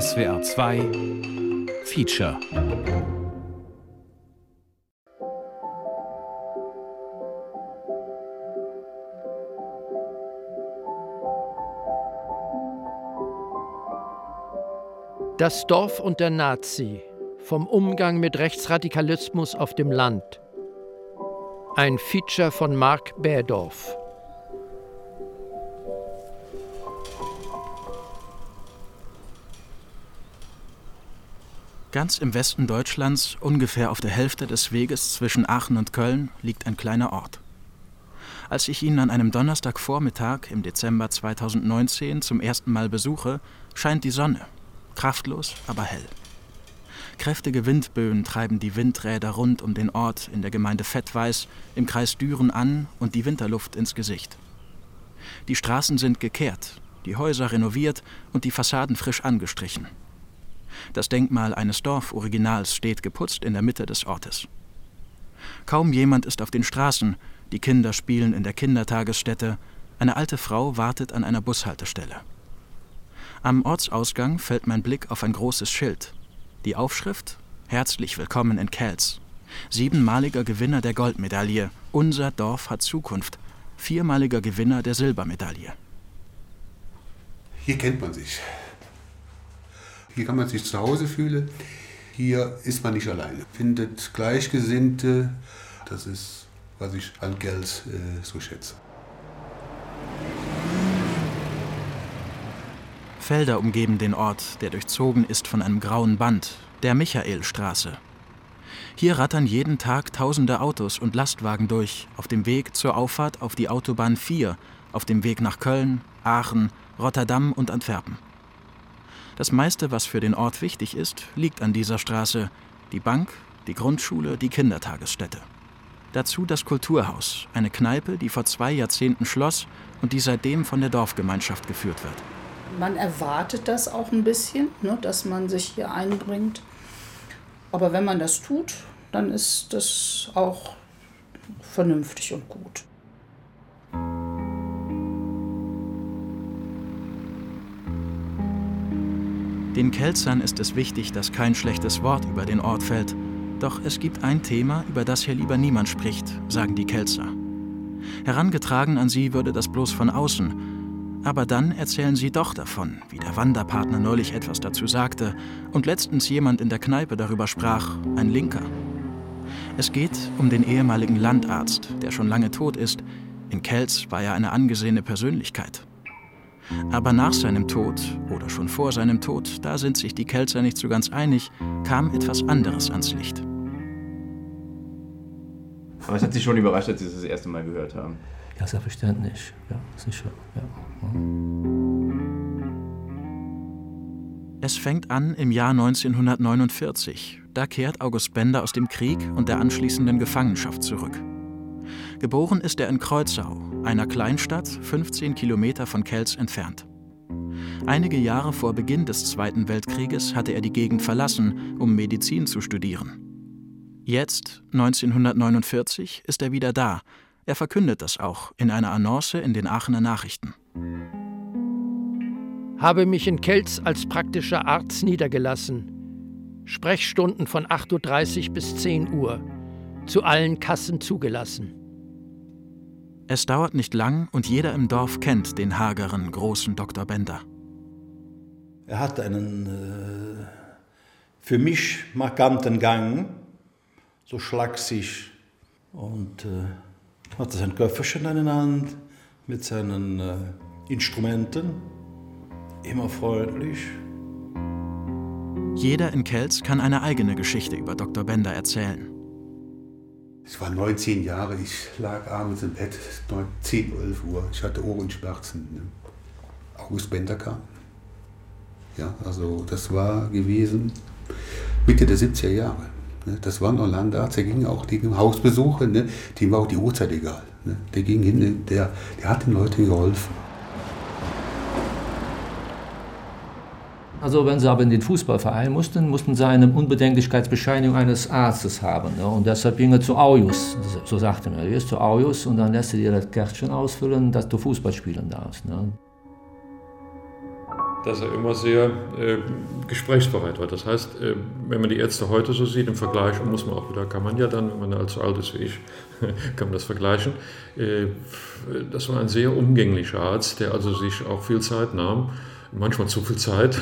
SWR 2 Feature Das Dorf und der Nazi vom Umgang mit Rechtsradikalismus auf dem Land. Ein Feature von Mark Bärdorf. Ganz im Westen Deutschlands, ungefähr auf der Hälfte des Weges zwischen Aachen und Köln, liegt ein kleiner Ort. Als ich ihn an einem Donnerstagvormittag im Dezember 2019 zum ersten Mal besuche, scheint die Sonne, kraftlos, aber hell. Kräftige Windböen treiben die Windräder rund um den Ort in der Gemeinde Fettweiß im Kreis Düren an und die Winterluft ins Gesicht. Die Straßen sind gekehrt, die Häuser renoviert und die Fassaden frisch angestrichen. Das Denkmal eines Dorforiginals steht geputzt in der Mitte des Ortes. Kaum jemand ist auf den Straßen, die Kinder spielen in der Kindertagesstätte, eine alte Frau wartet an einer Bushaltestelle. Am Ortsausgang fällt mein Blick auf ein großes Schild. Die Aufschrift Herzlich willkommen in Kelz. Siebenmaliger Gewinner der Goldmedaille. Unser Dorf hat Zukunft. Viermaliger Gewinner der Silbermedaille. Hier kennt man sich. Hier kann man sich zu Hause fühlen. Hier ist man nicht alleine. Findet Gleichgesinnte. Das ist, was ich an Geld äh, so schätze. Felder umgeben den Ort, der durchzogen ist von einem grauen Band, der Michaelstraße. Hier rattern jeden Tag tausende Autos und Lastwagen durch, auf dem Weg zur Auffahrt auf die Autobahn 4, auf dem Weg nach Köln, Aachen, Rotterdam und Antwerpen. Das meiste, was für den Ort wichtig ist, liegt an dieser Straße. Die Bank, die Grundschule, die Kindertagesstätte. Dazu das Kulturhaus, eine Kneipe, die vor zwei Jahrzehnten schloss und die seitdem von der Dorfgemeinschaft geführt wird. Man erwartet das auch ein bisschen, ne, dass man sich hier einbringt. Aber wenn man das tut, dann ist das auch vernünftig und gut. Den Kelzern ist es wichtig, dass kein schlechtes Wort über den Ort fällt. Doch es gibt ein Thema, über das hier lieber niemand spricht, sagen die Kelzer. Herangetragen an sie würde das bloß von außen. Aber dann erzählen sie doch davon, wie der Wanderpartner neulich etwas dazu sagte und letztens jemand in der Kneipe darüber sprach, ein Linker. Es geht um den ehemaligen Landarzt, der schon lange tot ist. In Kelz war er eine angesehene Persönlichkeit. Aber nach seinem Tod oder schon vor seinem Tod, da sind sich die Kelzer nicht so ganz einig, kam etwas anderes ans Licht. Aber es hat Sie schon überrascht, als Sie das das erste Mal gehört haben? Ja, selbstverständlich. Ja, sicher. Ja. Es fängt an im Jahr 1949. Da kehrt August Bender aus dem Krieg und der anschließenden Gefangenschaft zurück. Geboren ist er in Kreuzau, einer Kleinstadt 15 Kilometer von Kelz entfernt. Einige Jahre vor Beginn des Zweiten Weltkrieges hatte er die Gegend verlassen, um Medizin zu studieren. Jetzt, 1949, ist er wieder da. Er verkündet das auch in einer Annonce in den Aachener Nachrichten. Habe mich in Kelz als praktischer Arzt niedergelassen. Sprechstunden von 8.30 Uhr bis 10 Uhr. Zu allen Kassen zugelassen. Es dauert nicht lang und jeder im Dorf kennt den hageren, großen Dr. Bender. Er hat einen äh, für mich markanten Gang, so schlaksig und äh, hat sein Köfferchen in der Hand mit seinen äh, Instrumenten, immer freundlich. Jeder in Kelz kann eine eigene Geschichte über Dr. Bender erzählen. Ich war 19 Jahre, ich lag abends im Bett, 10, 11 Uhr. Ich hatte Ohrenschmerzen. Ne? August Bender kam. Ja, also das war gewesen Mitte der 70er Jahre. Ne? Das war noch Landarzt, der ging auch die Hausbesuche, ne? dem war auch die Uhrzeit egal. Ne? Der ging hin, der, der hat den Leuten geholfen. Also wenn sie aber in den Fußballverein mussten, mussten sie eine Unbedenklichkeitsbescheinigung eines Arztes haben. Ne? Und deshalb ging er zu Aujus, so sagte er. Du gehst zu Aujus und dann lässt er dir das Kärtchen ausfüllen, dass du Fußball spielen darfst. Ne? dass er immer sehr äh, gesprächsbereit war. Das heißt, äh, wenn man die Ärzte heute so sieht im Vergleich, muss man auch wieder, kann man ja dann, wenn man allzu alt ist wie ich, kann man das vergleichen. Äh, das war ein sehr umgänglicher Arzt, der also sich auch viel Zeit nahm, manchmal zu viel Zeit.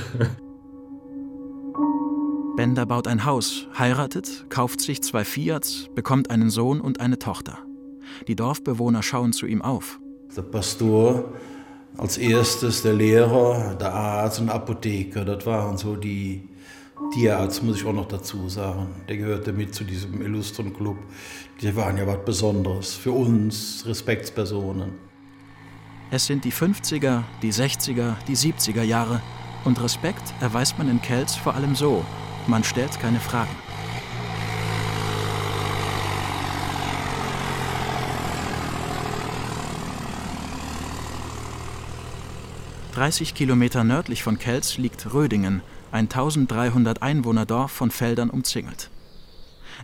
Bender baut ein Haus, heiratet, kauft sich zwei Fiats, bekommt einen Sohn und eine Tochter. Die Dorfbewohner schauen zu ihm auf. Der Pastor als erstes, der Lehrer, der Arzt und Apotheker, das waren so die Tierarzt, muss ich auch noch dazu sagen. Der gehörte mit zu diesem illustren Club. Die waren ja was Besonderes für uns, Respektspersonen. Es sind die 50er, die 60er, die 70er Jahre. Und Respekt erweist man in Kelz vor allem so. Man stellt keine Fragen. 30 Kilometer nördlich von Kelz liegt Rödingen, ein 1300 Einwohnerdorf von Feldern umzingelt.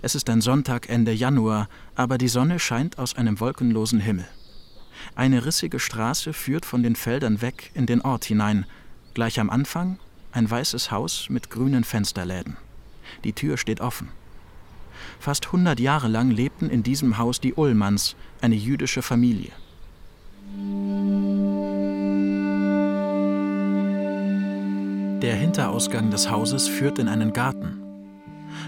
Es ist ein Sonntag Ende Januar, aber die Sonne scheint aus einem wolkenlosen Himmel. Eine rissige Straße führt von den Feldern weg in den Ort hinein. Gleich am Anfang ein weißes Haus mit grünen Fensterläden. Die Tür steht offen. Fast 100 Jahre lang lebten in diesem Haus die Ullmanns, eine jüdische Familie. Der Hinterausgang des Hauses führt in einen Garten.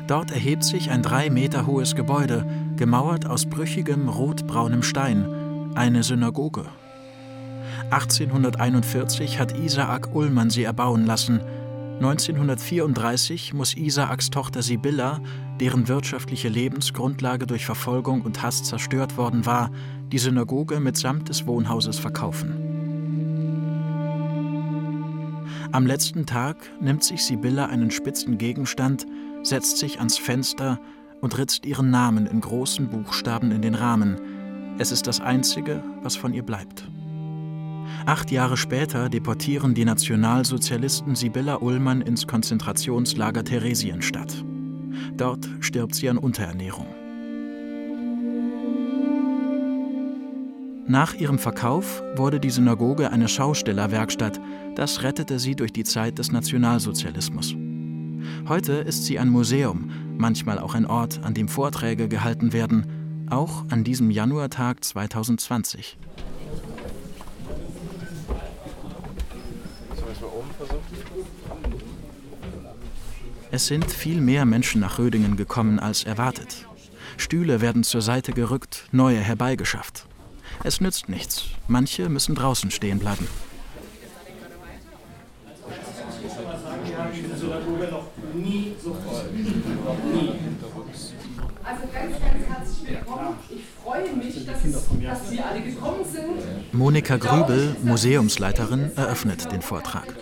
Dort erhebt sich ein drei Meter hohes Gebäude, gemauert aus brüchigem rotbraunem Stein, eine Synagoge. 1841 hat Isaak Ullmann sie erbauen lassen. 1934 muss Isaaks Tochter Sibylla, deren wirtschaftliche Lebensgrundlage durch Verfolgung und Hass zerstört worden war, die Synagoge mitsamt des Wohnhauses verkaufen. Am letzten Tag nimmt sich Sibylla einen spitzen Gegenstand, setzt sich ans Fenster und ritzt ihren Namen in großen Buchstaben in den Rahmen. Es ist das Einzige, was von ihr bleibt. Acht Jahre später deportieren die Nationalsozialisten Sibylla Ullmann ins Konzentrationslager Theresienstadt. Dort stirbt sie an Unterernährung. Nach ihrem Verkauf wurde die Synagoge eine Schaustellerwerkstatt. Das rettete sie durch die Zeit des Nationalsozialismus. Heute ist sie ein Museum, manchmal auch ein Ort, an dem Vorträge gehalten werden, auch an diesem Januartag 2020. Es sind viel mehr Menschen nach Rödingen gekommen als erwartet. Stühle werden zur Seite gerückt, neue herbeigeschafft. Es nützt nichts. Manche müssen draußen stehen bleiben. Also ganz, ganz herzlich willkommen. Ich freue mich, dass, dass Sie alle gekommen sind. Monika Grübel, Museumsleiterin, eröffnet den Vortrag.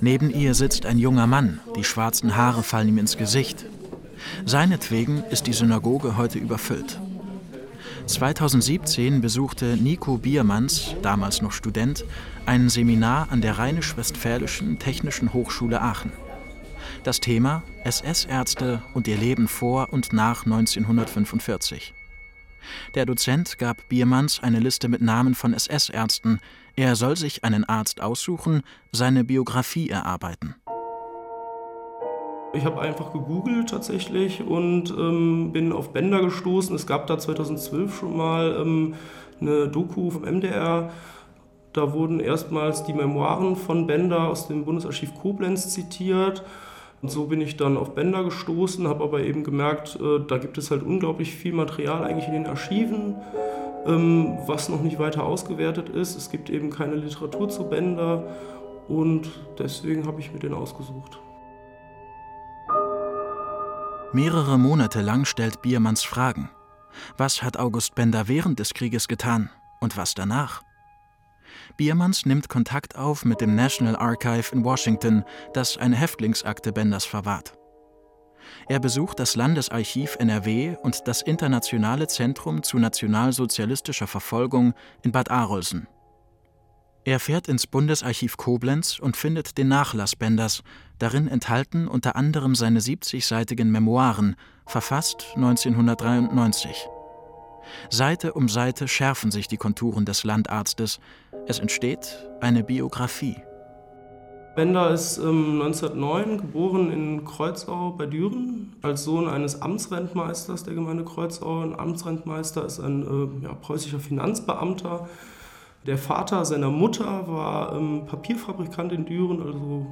Neben ihr sitzt ein junger Mann, die schwarzen Haare fallen ihm ins Gesicht. Seinetwegen ist die Synagoge heute überfüllt. 2017 besuchte Nico Biermanns, damals noch Student, ein Seminar an der Rheinisch-Westfälischen Technischen Hochschule Aachen. Das Thema SS-Ärzte und ihr Leben vor und nach 1945. Der Dozent gab Biermanns eine Liste mit Namen von SS-Ärzten. Er soll sich einen Arzt aussuchen, seine Biografie erarbeiten. Ich habe einfach gegoogelt tatsächlich und ähm, bin auf Bender gestoßen. Es gab da 2012 schon mal ähm, eine Doku vom MDR. Da wurden erstmals die Memoiren von Bender aus dem Bundesarchiv Koblenz zitiert. Und so bin ich dann auf Bender gestoßen, habe aber eben gemerkt, äh, da gibt es halt unglaublich viel Material eigentlich in den Archiven, ähm, was noch nicht weiter ausgewertet ist. Es gibt eben keine Literatur zu Bender und deswegen habe ich mir den ausgesucht. Mehrere Monate lang stellt Biermanns Fragen. Was hat August Bender während des Krieges getan und was danach? Biermanns nimmt Kontakt auf mit dem National Archive in Washington, das eine Häftlingsakte Benders verwahrt. Er besucht das Landesarchiv NRW und das Internationale Zentrum zu nationalsozialistischer Verfolgung in Bad Arolsen. Er fährt ins Bundesarchiv Koblenz und findet den Nachlass Benders, darin enthalten unter anderem seine 70-seitigen Memoiren, verfasst 1993. Seite um Seite schärfen sich die Konturen des Landarztes. Es entsteht eine Biografie. Bender ist ähm, 1909 geboren in Kreuzau bei Düren als Sohn eines Amtsrentmeisters der Gemeinde Kreuzau. Ein Amtsrentmeister ist ein äh, ja, preußischer Finanzbeamter. Der Vater seiner Mutter war ähm, Papierfabrikant in Düren, also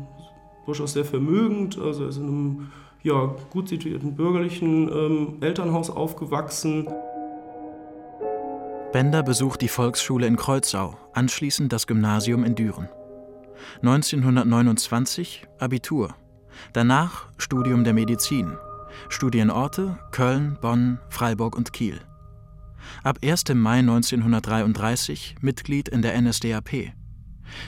durchaus sehr vermögend. Also er ist in einem ja, gut situierten bürgerlichen ähm, Elternhaus aufgewachsen. Bender besucht die Volksschule in Kreuzau, anschließend das Gymnasium in Düren. 1929 Abitur. Danach Studium der Medizin. Studienorte Köln, Bonn, Freiburg und Kiel. Ab 1. Mai 1933 Mitglied in der NSDAP.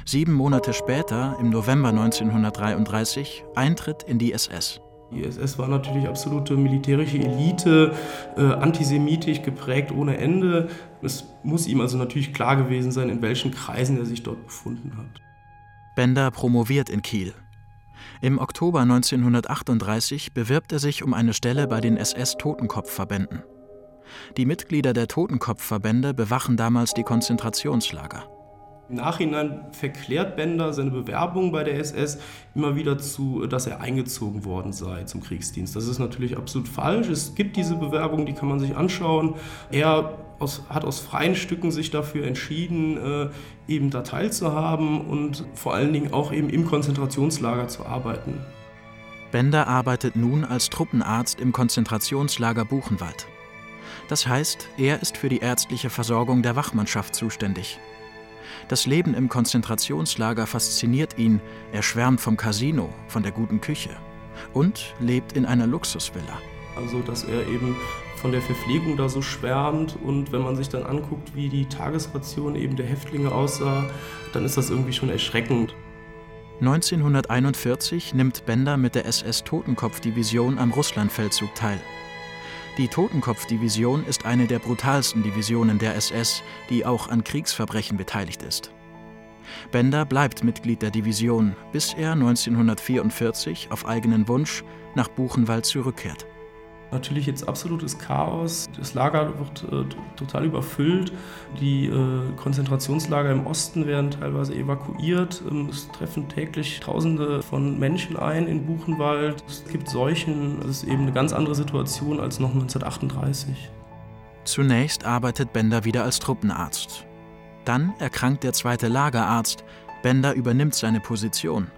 Sieben Monate später, im November 1933, Eintritt in die SS. Die SS war natürlich absolute militärische Elite, äh, antisemitisch geprägt ohne Ende. Es muss ihm also natürlich klar gewesen sein, in welchen Kreisen er sich dort befunden hat. Bender promoviert in Kiel. Im Oktober 1938 bewirbt er sich um eine Stelle bei den SS-Totenkopfverbänden. Die Mitglieder der Totenkopfverbände bewachen damals die Konzentrationslager. Im Nachhinein verklärt Bender seine Bewerbung bei der SS immer wieder zu, dass er eingezogen worden sei zum Kriegsdienst. Das ist natürlich absolut falsch. Es gibt diese Bewerbung, die kann man sich anschauen. Er aus, hat aus freien Stücken sich dafür entschieden, äh, eben da teilzuhaben und vor allen Dingen auch eben im Konzentrationslager zu arbeiten. Bender arbeitet nun als Truppenarzt im Konzentrationslager Buchenwald. Das heißt, er ist für die ärztliche Versorgung der Wachmannschaft zuständig. Das Leben im Konzentrationslager fasziniert ihn, er schwärmt vom Casino, von der guten Küche und lebt in einer Luxusvilla. Also, dass er eben von der Verpflegung da so schwärmt und wenn man sich dann anguckt, wie die Tagesration eben der Häftlinge aussah, dann ist das irgendwie schon erschreckend. 1941 nimmt Bender mit der SS-Totenkopf-Division am Russlandfeldzug teil. Die Totenkopf-Division ist eine der brutalsten Divisionen der SS, die auch an Kriegsverbrechen beteiligt ist. Bender bleibt Mitglied der Division, bis er 1944 auf eigenen Wunsch nach Buchenwald zurückkehrt. Natürlich jetzt absolutes Chaos. Das Lager wird äh, total überfüllt. Die äh, Konzentrationslager im Osten werden teilweise evakuiert. Ähm, es treffen täglich Tausende von Menschen ein in Buchenwald. Es gibt Seuchen. Es ist eben eine ganz andere Situation als noch 1938. Zunächst arbeitet Bender wieder als Truppenarzt. Dann erkrankt der zweite Lagerarzt. Bender übernimmt seine Position.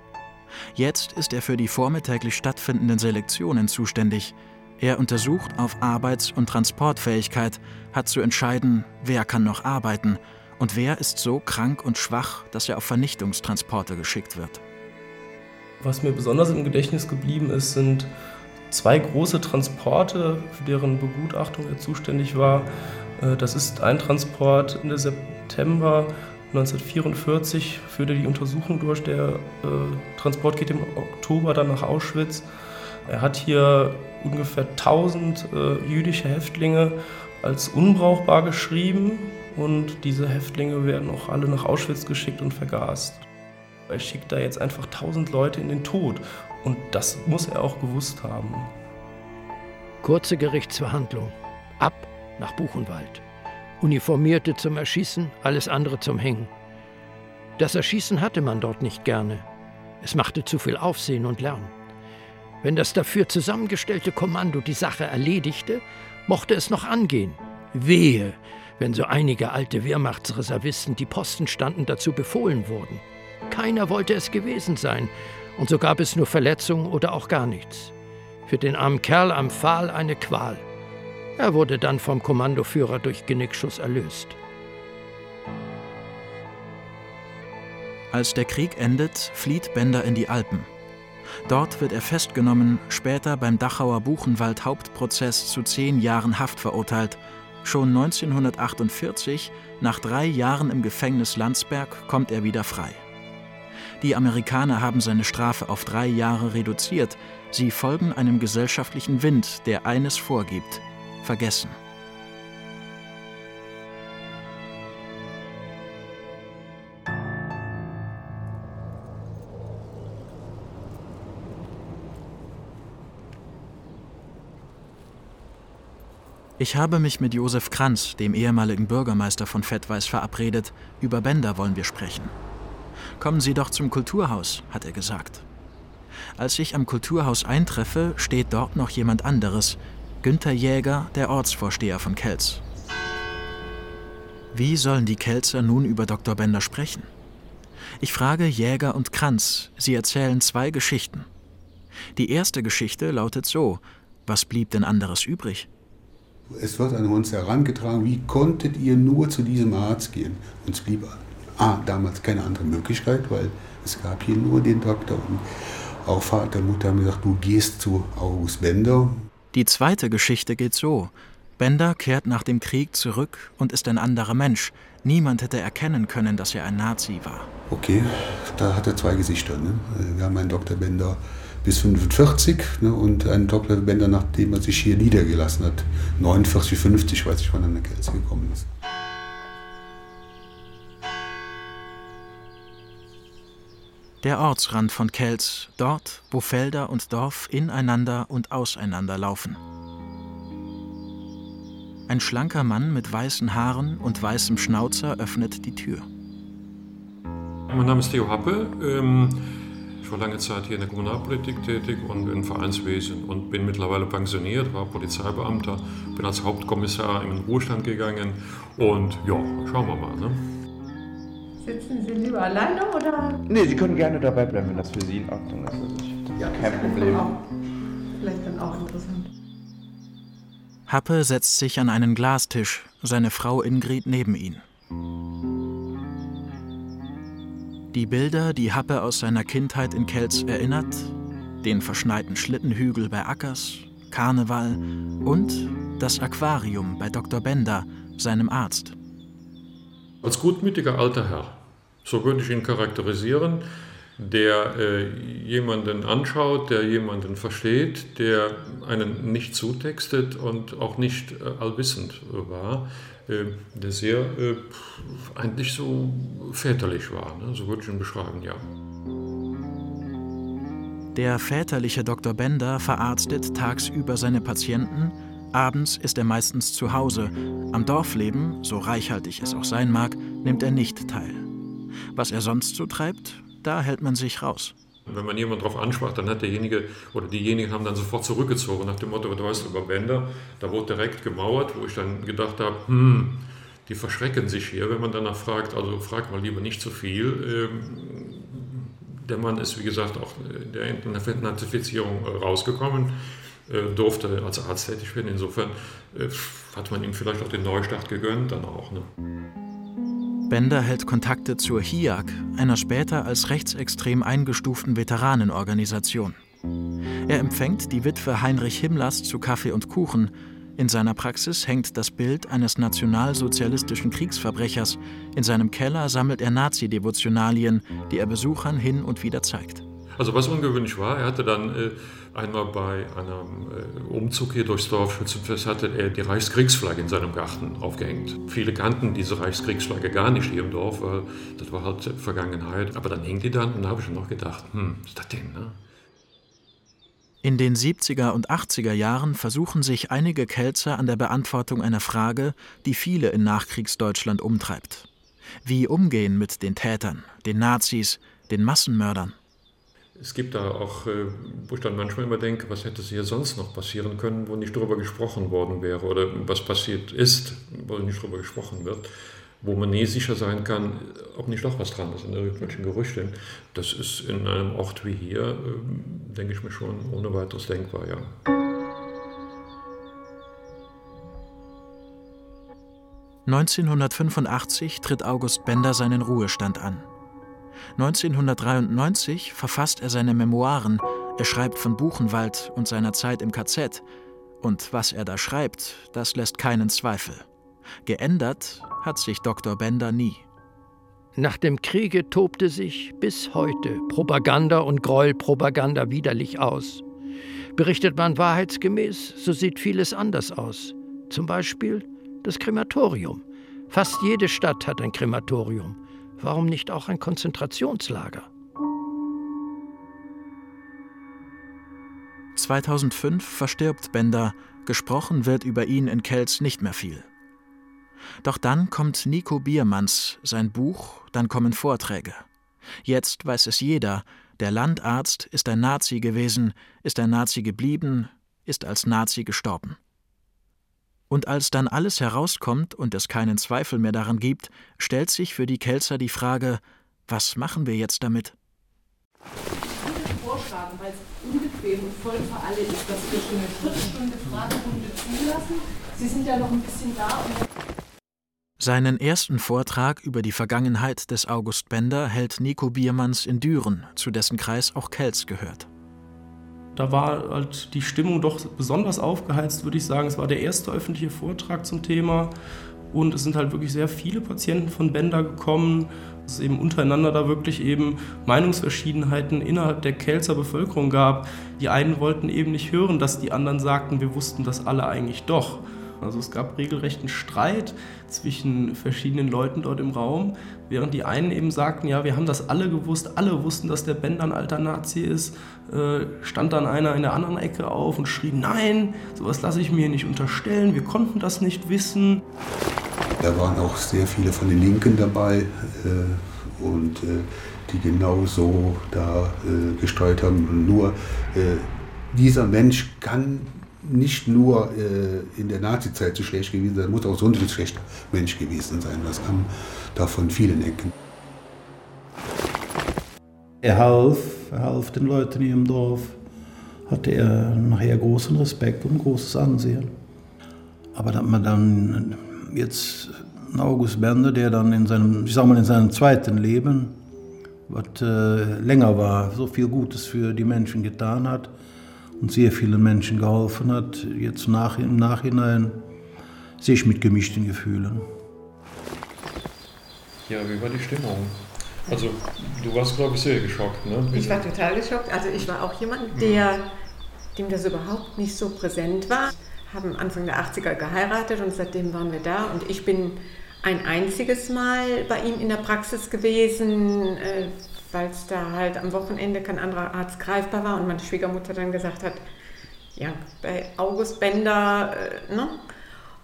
Jetzt ist er für die vormittäglich stattfindenden Selektionen zuständig – er untersucht auf Arbeits- und Transportfähigkeit, hat zu entscheiden, wer kann noch arbeiten und wer ist so krank und schwach, dass er auf Vernichtungstransporte geschickt wird. Was mir besonders im Gedächtnis geblieben ist, sind zwei große Transporte, für deren Begutachtung er zuständig war. Äh, das ist ein Transport Ende September 1944, führte die Untersuchung durch. Der äh, Transport geht im Oktober dann nach Auschwitz. Er hat hier ungefähr 1000 äh, jüdische Häftlinge als unbrauchbar geschrieben und diese Häftlinge werden auch alle nach Auschwitz geschickt und vergast. Er schickt da jetzt einfach 1000 Leute in den Tod und das muss er auch gewusst haben. Kurze Gerichtsverhandlung. Ab nach Buchenwald. Uniformierte zum Erschießen, alles andere zum Hängen. Das Erschießen hatte man dort nicht gerne. Es machte zu viel Aufsehen und Lärm. Wenn das dafür zusammengestellte Kommando die Sache erledigte, mochte es noch angehen. Wehe, wenn so einige alte Wehrmachtsreservisten, die Posten standen, dazu befohlen wurden. Keiner wollte es gewesen sein, und so gab es nur Verletzungen oder auch gar nichts. Für den armen Kerl am Pfahl eine Qual. Er wurde dann vom Kommandoführer durch Genickschuss erlöst. Als der Krieg endet, flieht Bender in die Alpen. Dort wird er festgenommen, später beim Dachauer Buchenwald Hauptprozess zu zehn Jahren Haft verurteilt. Schon 1948, nach drei Jahren im Gefängnis Landsberg, kommt er wieder frei. Die Amerikaner haben seine Strafe auf drei Jahre reduziert. Sie folgen einem gesellschaftlichen Wind, der eines vorgibt: Vergessen. Ich habe mich mit Josef Kranz, dem ehemaligen Bürgermeister von Fettweiß, verabredet. Über Bender wollen wir sprechen. Kommen Sie doch zum Kulturhaus, hat er gesagt. Als ich am Kulturhaus eintreffe, steht dort noch jemand anderes, Günther Jäger, der Ortsvorsteher von Kelz. Wie sollen die Kelzer nun über Dr. Bender sprechen? Ich frage Jäger und Kranz, sie erzählen zwei Geschichten. Die erste Geschichte lautet so, was blieb denn anderes übrig? Es wird an uns herangetragen, wie konntet ihr nur zu diesem Arzt gehen? Uns blieb A, damals keine andere Möglichkeit, weil es gab hier nur den Doktor und auch Vater und Mutter haben gesagt, du gehst zu August Bender. Die zweite Geschichte geht so. Bender kehrt nach dem Krieg zurück und ist ein anderer Mensch. Niemand hätte erkennen können, dass er ein Nazi war. Okay, da hat er zwei Gesichter. Ne? Wir haben einen Dr. Bender bis 45 ne? und einen. Bender, nachdem er sich hier niedergelassen hat. 49, 50, weiß ich, wann er nach Kelz gekommen ist. Der Ortsrand von Kelz, dort, wo Felder und Dorf ineinander und auseinander laufen. Ein schlanker Mann mit weißen Haaren und weißem Schnauzer öffnet die Tür. Mein Name ist Theo Happe. Ähm, war lange Zeit hier in der Kommunalpolitik tätig und im Vereinswesen und bin mittlerweile pensioniert, war Polizeibeamter, bin als Hauptkommissar in den Ruhestand gegangen und ja, schauen wir mal. Ne? Sitzen Sie lieber alleine oder? Nee, Sie können gerne dabei bleiben, wenn das für Sie in Ordnung ist. Also ich, ist kein Problem. Auch, vielleicht dann auch interessant. Happe setzt sich an einen Glastisch, seine Frau Ingrid neben ihn. Die Bilder, die Happe aus seiner Kindheit in Kelz erinnert, den verschneiten Schlittenhügel bei Ackers, Karneval und das Aquarium bei Dr. Bender, seinem Arzt. Als gutmütiger alter Herr, so würde ich ihn charakterisieren, der äh, jemanden anschaut, der jemanden versteht, der einen nicht zutextet und auch nicht äh, allwissend war, der sehr äh, eigentlich so väterlich war. Ne? So würde ich ihn beschreiben, ja. Der väterliche Dr. Bender verarztet tagsüber seine Patienten, abends ist er meistens zu Hause. Am Dorfleben, so reichhaltig es auch sein mag, nimmt er nicht teil. Was er sonst so treibt, da hält man sich raus. Wenn man jemanden darauf ansprach, dann hat derjenige oder diejenigen haben dann sofort zurückgezogen nach dem Motto, du weißt über Bänder, da wurde direkt gemauert, wo ich dann gedacht habe, hm, die verschrecken sich hier, wenn man danach fragt, also frag mal lieber nicht zu viel. Ähm, der Mann ist, wie gesagt, auch in der Identifizierung rausgekommen, äh, durfte als Arzt tätig werden. Insofern äh, hat man ihm vielleicht auch den Neustart gegönnt, dann auch. Ne? Bender hält Kontakte zur HIAG, einer später als rechtsextrem eingestuften Veteranenorganisation. Er empfängt die Witwe Heinrich Himmlers zu Kaffee und Kuchen. In seiner Praxis hängt das Bild eines nationalsozialistischen Kriegsverbrechers. In seinem Keller sammelt er Nazi-Devotionalien, die er Besuchern hin und wieder zeigt. Also was ungewöhnlich war, er hatte dann äh, einmal bei einem äh, Umzug hier durchs Dorf Schützenfest hatte er die Reichskriegsflagge in seinem Garten aufgehängt. Viele kannten diese Reichskriegsflagge gar nicht hier im Dorf, weil das war halt Vergangenheit. Aber dann hing die dann und da habe ich noch gedacht, hm, ist das denn, ne? In den 70er und 80er Jahren versuchen sich einige Kelzer an der Beantwortung einer Frage, die viele in Nachkriegsdeutschland umtreibt. Wie umgehen mit den Tätern, den Nazis, den Massenmördern? Es gibt da auch, äh, wo ich dann manchmal immer denke, was hätte hier sonst noch passieren können, wo nicht darüber gesprochen worden wäre oder was passiert ist, wo nicht darüber gesprochen wird, wo man nie sicher sein kann, ob nicht doch was dran ist in irgendwelchen Gerüchten. Das ist in einem Ort wie hier, äh, denke ich mir schon, ohne weiteres denkbar, ja. (1985) tritt August Bender seinen Ruhestand an. 1993 verfasst er seine Memoiren, er schreibt von Buchenwald und seiner Zeit im KZ. Und was er da schreibt, das lässt keinen Zweifel. Geändert hat sich Dr. Bender nie. Nach dem Kriege tobte sich bis heute Propaganda und Gräuelpropaganda widerlich aus. Berichtet man wahrheitsgemäß, so sieht vieles anders aus. Zum Beispiel das Krematorium. Fast jede Stadt hat ein Krematorium. Warum nicht auch ein Konzentrationslager? 2005 verstirbt Bender, gesprochen wird über ihn in Kelz nicht mehr viel. Doch dann kommt Nico Biermanns, sein Buch, dann kommen Vorträge. Jetzt weiß es jeder, der Landarzt ist ein Nazi gewesen, ist ein Nazi geblieben, ist als Nazi gestorben. Und als dann alles herauskommt und es keinen Zweifel mehr daran gibt, stellt sich für die Kelzer die Frage, was machen wir jetzt damit? Vorschlagen, weil es unbequem und voll für alle ist, dass wir schon eine Viertelstunde Fragerunde zulassen. Sie sind ja noch ein bisschen da. Seinen ersten Vortrag über die Vergangenheit des August Bender hält Nico Biermanns in Düren, zu dessen Kreis auch Kelz gehört. Da war halt die Stimmung doch besonders aufgeheizt, würde ich sagen. Es war der erste öffentliche Vortrag zum Thema und es sind halt wirklich sehr viele Patienten von Bender gekommen. Es eben untereinander da wirklich eben Meinungsverschiedenheiten innerhalb der Kelzer Bevölkerung gab. Die einen wollten eben nicht hören, dass die anderen sagten, wir wussten das alle eigentlich doch. Also es gab regelrechten Streit zwischen verschiedenen Leuten dort im Raum, während die einen eben sagten, ja, wir haben das alle gewusst, alle wussten, dass der Bender ein alter Nazi ist, äh, stand dann einer in der anderen Ecke auf und schrie, nein, sowas lasse ich mir nicht unterstellen, wir konnten das nicht wissen. Da waren auch sehr viele von den Linken dabei äh, und äh, die genau so da äh, gesteuert haben. Nur äh, dieser Mensch kann nicht nur äh, in der Nazizeit so schlecht gewesen sein, muss auch sonst ein schlechter Mensch gewesen sein. Das kam da von vielen Ecken. Er half, er half den Leuten hier im Dorf, hatte er nachher großen Respekt und großes Ansehen. Aber dass man dann jetzt August Bender, der dann in seinem, ich sag mal, in seinem zweiten Leben, was äh, länger war, so viel Gutes für die Menschen getan hat, und sehr vielen Menschen geholfen hat. Jetzt nach, im Nachhinein sehe ich mit gemischten Gefühlen. Ja, wie war die Stimmung? Also, du warst, glaube ich, sehr geschockt, ne? Ich war total geschockt. Also, ich war auch jemand, der, dem das überhaupt nicht so präsent war. Haben Anfang der 80er geheiratet und seitdem waren wir da. Und ich bin ein einziges Mal bei ihm in der Praxis gewesen, äh, weil es da halt am Wochenende kein anderer Arzt greifbar war und meine Schwiegermutter dann gesagt hat, ja, bei August Bender, äh, ne?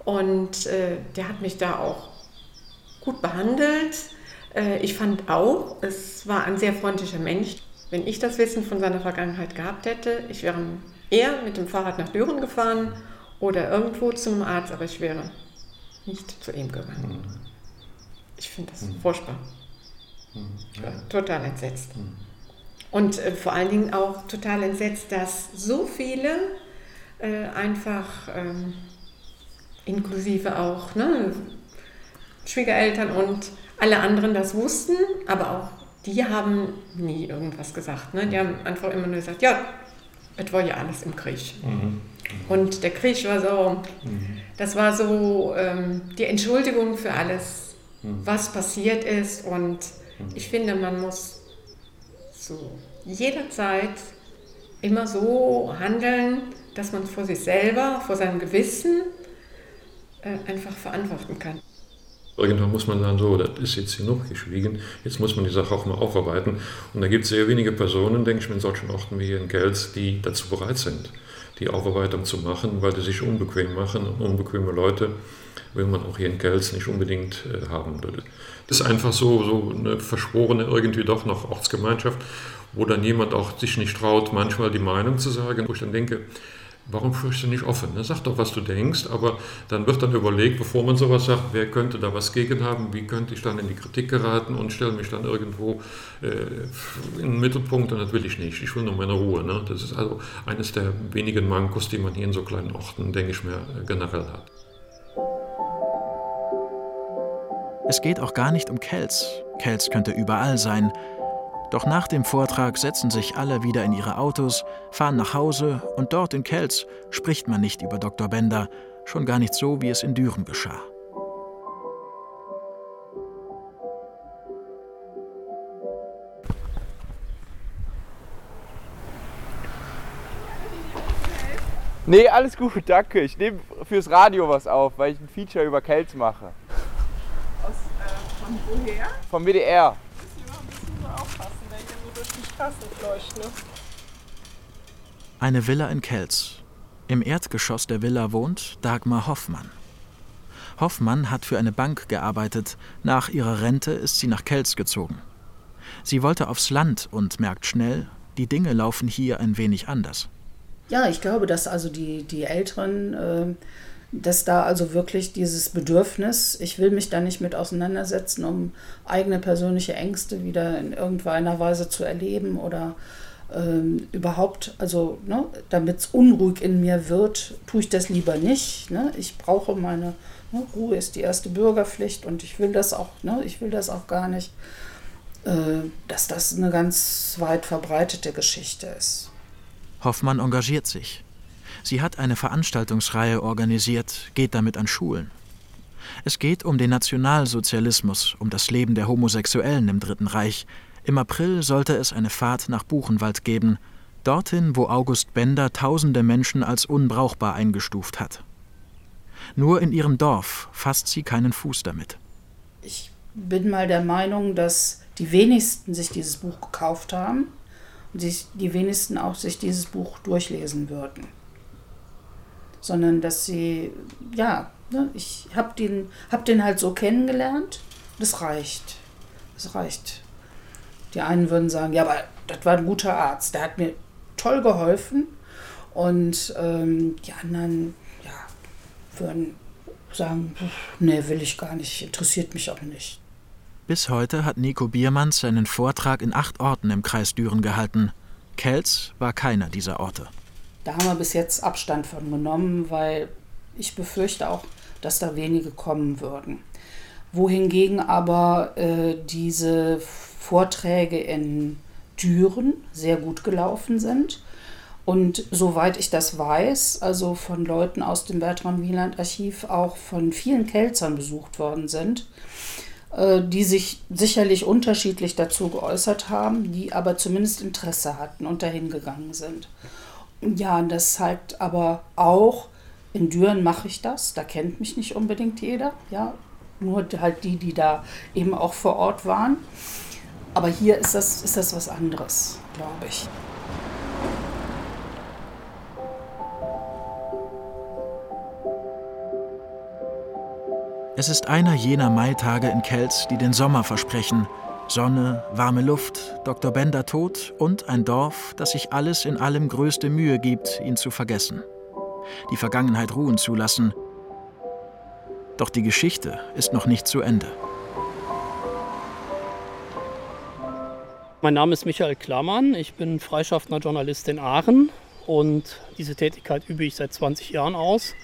Und äh, der hat mich da auch gut behandelt. Äh, ich fand auch, es war ein sehr freundlicher Mensch. Wenn ich das Wissen von seiner Vergangenheit gehabt hätte, ich wäre eher mit dem Fahrrad nach Düren gefahren oder irgendwo zu einem Arzt, aber ich wäre nicht zu ihm gegangen. Mhm. Ich finde das mhm. furchtbar. Ja. Total entsetzt. Mhm. Und äh, vor allen Dingen auch total entsetzt, dass so viele äh, einfach, ähm, inklusive auch ne, Schwiegereltern und alle anderen das wussten, aber auch die haben nie irgendwas gesagt. Ne? Die haben einfach immer nur gesagt, ja, es war ja alles im Krieg. Mhm. Und der Krieg war so, mhm. das war so ähm, die Entschuldigung für alles, mhm. was passiert ist und ich finde, man muss zu jeder Zeit immer so handeln, dass man vor sich selber, vor seinem Gewissen äh, einfach verantworten kann. Irgendwann muss man dann so, das ist jetzt genug geschwiegen, jetzt muss man die Sache auch mal aufarbeiten. Und da gibt es sehr wenige Personen, denke ich in solchen Orten wie hier in Gels, die dazu bereit sind, die Aufarbeitung zu machen, weil die sich unbequem machen. Und unbequeme Leute will man auch hier in Gels nicht unbedingt äh, haben ist einfach so, so eine verschworene irgendwie doch noch Ortsgemeinschaft, wo dann jemand auch sich nicht traut, manchmal die Meinung zu sagen, wo ich dann denke, warum sprichst du nicht offen? Ne? Sag doch, was du denkst, aber dann wird dann überlegt, bevor man sowas sagt, wer könnte da was gegen haben, wie könnte ich dann in die Kritik geraten und stelle mich dann irgendwo äh, in den Mittelpunkt und das will ich nicht. Ich will nur meine Ruhe. Ne? Das ist also eines der wenigen Mankos, die man hier in so kleinen Orten, denke ich mir, generell hat. Es geht auch gar nicht um Kelz. Kelz könnte überall sein. Doch nach dem Vortrag setzen sich alle wieder in ihre Autos, fahren nach Hause und dort in Kelz spricht man nicht über Dr. Bender, schon gar nicht so, wie es in Düren geschah. Nee, alles gut, danke. Ich nehme fürs Radio was auf, weil ich ein Feature über Kelz mache. Von woher? Vom WDR. Müssen wir ein bisschen so aufpassen, wenn hier so durch die Straße fleucht, ne? Eine Villa in Kelz. Im Erdgeschoss der Villa wohnt Dagmar Hoffmann. Hoffmann hat für eine Bank gearbeitet. Nach ihrer Rente ist sie nach Kelz gezogen. Sie wollte aufs Land und merkt schnell, die Dinge laufen hier ein wenig anders. Ja, ich glaube, dass also die, die Älteren, äh, dass da also wirklich dieses Bedürfnis, ich will mich da nicht mit auseinandersetzen, um eigene persönliche Ängste wieder in irgendeiner Weise zu erleben oder ähm, überhaupt, also ne, damit es unruhig in mir wird, tue ich das lieber nicht. Ne? Ich brauche meine ne, Ruhe ist die erste Bürgerpflicht und ich will das auch, ne, ich will das auch gar nicht, äh, dass das eine ganz weit verbreitete Geschichte ist. Hoffmann engagiert sich. Sie hat eine Veranstaltungsreihe organisiert, geht damit an Schulen. Es geht um den Nationalsozialismus, um das Leben der Homosexuellen im Dritten Reich. Im April sollte es eine Fahrt nach Buchenwald geben, dorthin, wo August Bender tausende Menschen als unbrauchbar eingestuft hat. Nur in ihrem Dorf fasst sie keinen Fuß damit. Ich bin mal der Meinung, dass die wenigsten sich dieses Buch gekauft haben und sich, die wenigsten auch sich dieses Buch durchlesen würden. Sondern dass sie, ja, ne, ich habe den, hab den halt so kennengelernt, das reicht. Das reicht. Die einen würden sagen, ja, aber das war ein guter Arzt, der hat mir toll geholfen. Und ähm, die anderen, ja, würden sagen, nee, will ich gar nicht, interessiert mich auch nicht. Bis heute hat Nico Biermanns seinen Vortrag in acht Orten im Kreis Düren gehalten. Kelz war keiner dieser Orte. Da haben wir bis jetzt Abstand von genommen, weil ich befürchte auch, dass da wenige kommen würden. Wohingegen aber äh, diese Vorträge in Düren sehr gut gelaufen sind. Und soweit ich das weiß, also von Leuten aus dem Bertram Wieland Archiv auch von vielen Kelzern besucht worden sind. Äh, die sich sicherlich unterschiedlich dazu geäußert haben, die aber zumindest Interesse hatten und dahin gegangen sind. Ja, und das zeigt aber auch, in Düren mache ich das, da kennt mich nicht unbedingt jeder, ja, nur halt die, die da eben auch vor Ort waren. Aber hier ist das, ist das was anderes, glaube ich. Es ist einer jener Maitage in Kelz, die den Sommer versprechen. Sonne, warme Luft, Dr. Bender tot und ein Dorf, das sich alles in allem größte Mühe gibt, ihn zu vergessen. Die Vergangenheit ruhen zu lassen. Doch die Geschichte ist noch nicht zu Ende. Mein Name ist Michael Klammann, ich bin freischaffender Journalist in Aachen und diese Tätigkeit übe ich seit 20 Jahren aus.